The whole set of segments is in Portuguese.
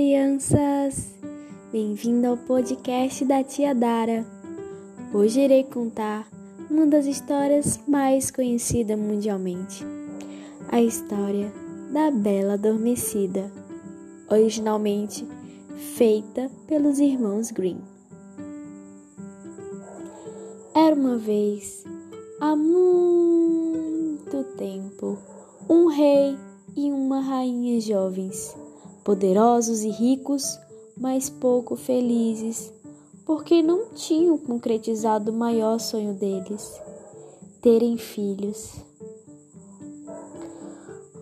crianças! Bem-vindo ao podcast da Tia Dara. Hoje irei contar uma das histórias mais conhecidas mundialmente: a história da Bela Adormecida, originalmente feita pelos irmãos Grimm. Era uma vez, há muito tempo, um rei e uma rainha jovens poderosos e ricos, mas pouco felizes, porque não tinham concretizado o maior sonho deles: terem filhos.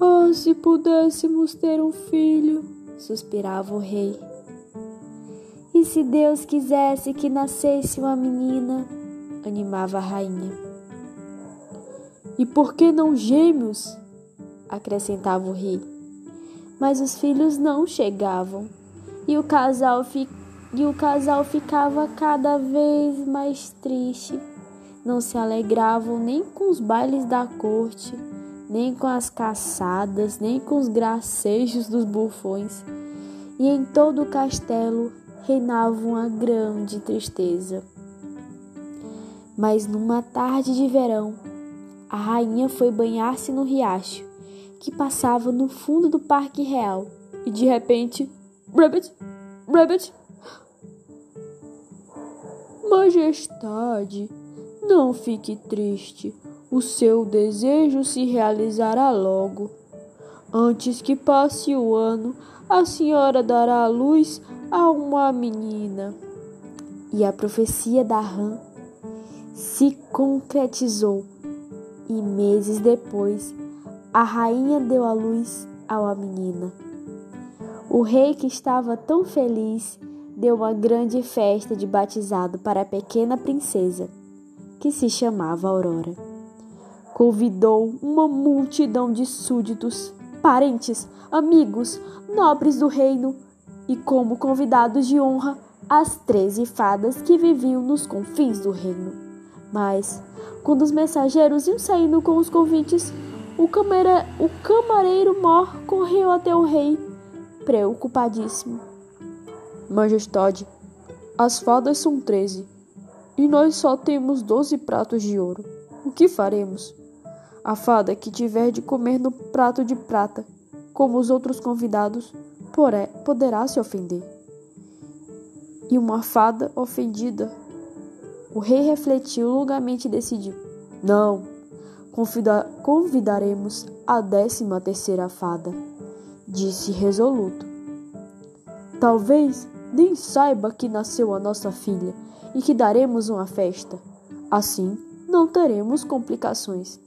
Ah, se pudéssemos ter um filho, suspirava o rei. E se Deus quisesse que nascesse uma menina, animava a rainha. E por que não gêmeos? acrescentava o rei mas os filhos não chegavam e o casal, fi... e o casal ficava cada vez mais triste. Não se alegravam nem com os bailes da corte, nem com as caçadas, nem com os gracejos dos bufões. E em todo o castelo reinava uma grande tristeza. Mas numa tarde de verão, a rainha foi banhar-se no riacho que passava no fundo do Parque Real e de repente, Rabbit, Rabbit. Majestade, não fique triste. O seu desejo se realizará logo. Antes que passe o ano, a senhora dará luz a uma menina. E a profecia da rã se concretizou. E meses depois, a rainha deu à luz a uma menina. O rei, que estava tão feliz, deu uma grande festa de batizado para a pequena princesa, que se chamava Aurora. Convidou uma multidão de súditos, parentes, amigos, nobres do reino e, como convidados de honra, as treze fadas que viviam nos confins do reino. Mas, quando os mensageiros iam saindo com os convites, o, camera, o camareiro mor correu até o rei, preocupadíssimo. Majestade, as fadas são treze e nós só temos doze pratos de ouro. O que faremos? A fada que tiver de comer no prato de prata, como os outros convidados, poré, poderá se ofender. E uma fada ofendida. O rei refletiu longamente e decidiu: Não, convidaremos a décima terceira fada, disse resoluto. Talvez nem saiba que nasceu a nossa filha e que daremos uma festa. Assim, não teremos complicações.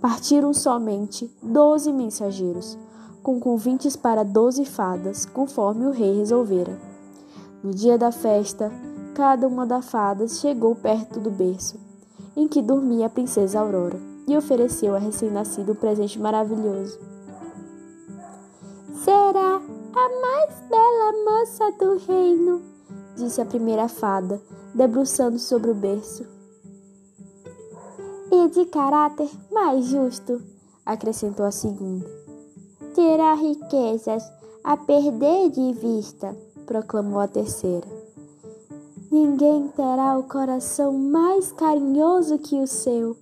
Partiram somente doze mensageiros, com convites para doze fadas, conforme o rei resolvera. No dia da festa, cada uma das fadas chegou perto do berço em que dormia a princesa Aurora e ofereceu a recém-nascido um presente maravilhoso. Será a mais bela moça do reino, disse a primeira fada, debruçando sobre o berço. E de caráter mais justo, acrescentou a segunda. Terá riquezas a perder de vista, proclamou a terceira. Ninguém terá o coração mais carinhoso que o seu,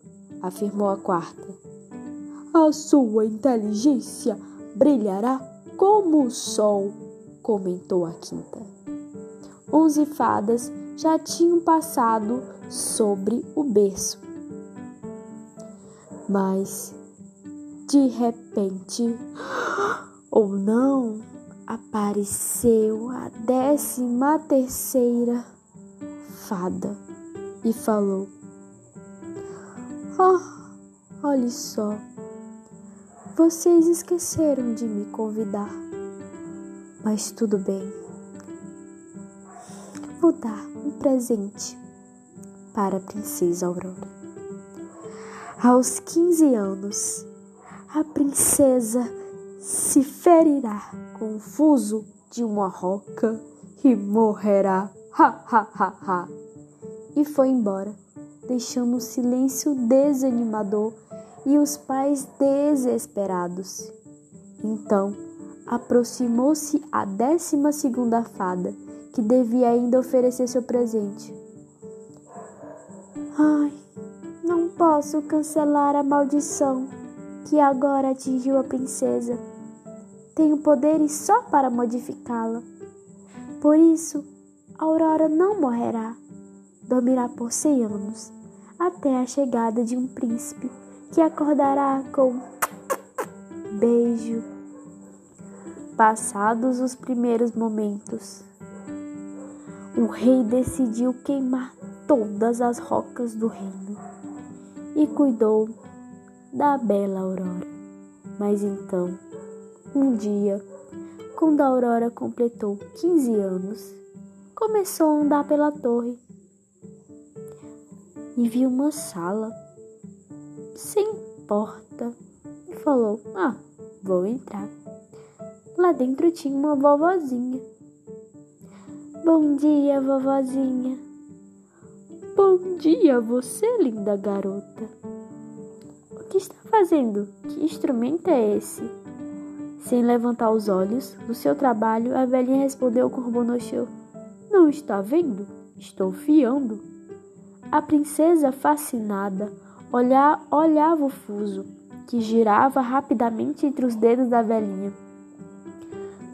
afirmou a quarta. A sua inteligência brilhará como o sol, comentou a quinta. Onze fadas já tinham passado sobre o berço. Mas, de repente, ou não, apareceu a décima terceira fada e falou: Oh, olhe só. Vocês esqueceram de me convidar. Mas tudo bem. Vou dar um presente para a princesa Aurora. Aos 15 anos, a princesa se ferirá confuso de uma roca e morrerá. Ha ha ha ha. E foi embora deixando um silêncio desanimador e os pais desesperados. Então aproximou-se a décima segunda fada, que devia ainda oferecer seu presente. Ai, não posso cancelar a maldição que agora atingiu a princesa. Tenho poderes só para modificá-la. Por isso, Aurora não morrerá. Dormirá por cem anos, até a chegada de um príncipe que acordará com beijo. Passados os primeiros momentos, o rei decidiu queimar todas as rocas do reino e cuidou da bela Aurora. Mas então, um dia, quando a Aurora completou 15 anos, começou a andar pela torre e viu uma sala sem porta e falou: Ah, vou entrar. Lá dentro tinha uma vovozinha. Bom dia, vovozinha. Bom dia, você, linda garota. O que está fazendo? Que instrumento é esse? Sem levantar os olhos do seu trabalho, a velhinha respondeu com Corbonochô: Não está vendo? Estou fiando. A princesa, fascinada, olha, olhava o fuso, que girava rapidamente entre os dedos da velhinha.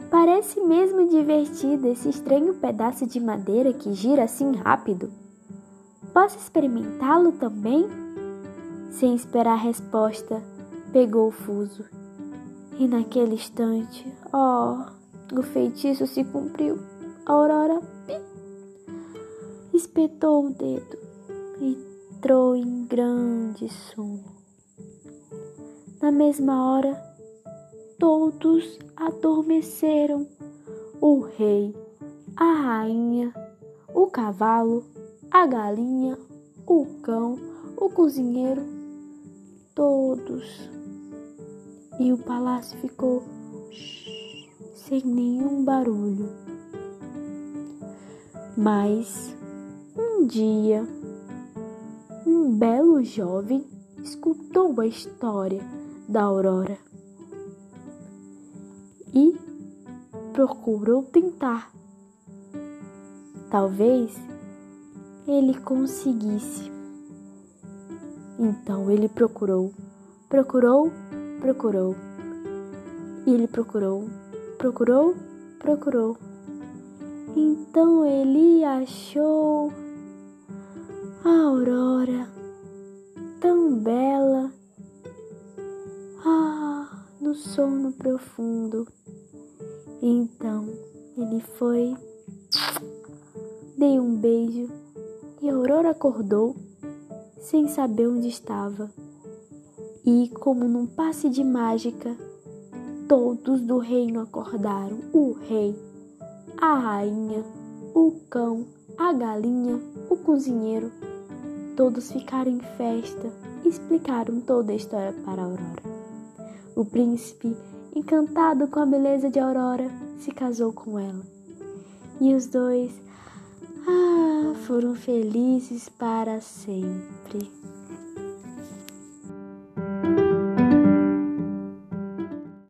Parece mesmo divertido esse estranho pedaço de madeira que gira assim rápido. Posso experimentá-lo também? Sem esperar a resposta, pegou o fuso. E naquele instante, oh, o feitiço se cumpriu. A Aurora pi, espetou o dedo entrou em grande sono. Na mesma hora, todos adormeceram: o rei, a rainha, o cavalo, a galinha, o cão, o cozinheiro, todos. E o palácio ficou sem nenhum barulho. Mas um dia, um belo jovem escutou a história da aurora e procurou tentar. Talvez ele conseguisse. Então ele procurou, procurou, procurou. E ele procurou, procurou, procurou. Então ele achou a aurora tão bela. Ah, no sono profundo. Então ele foi, dei um beijo e Aurora acordou sem saber onde estava. E, como num passe de mágica, todos do reino acordaram: o rei, a rainha, o cão, a galinha, o cozinheiro. Todos ficaram em festa e explicaram toda a história para Aurora. O príncipe, encantado com a beleza de Aurora, se casou com ela. E os dois ah, foram felizes para sempre.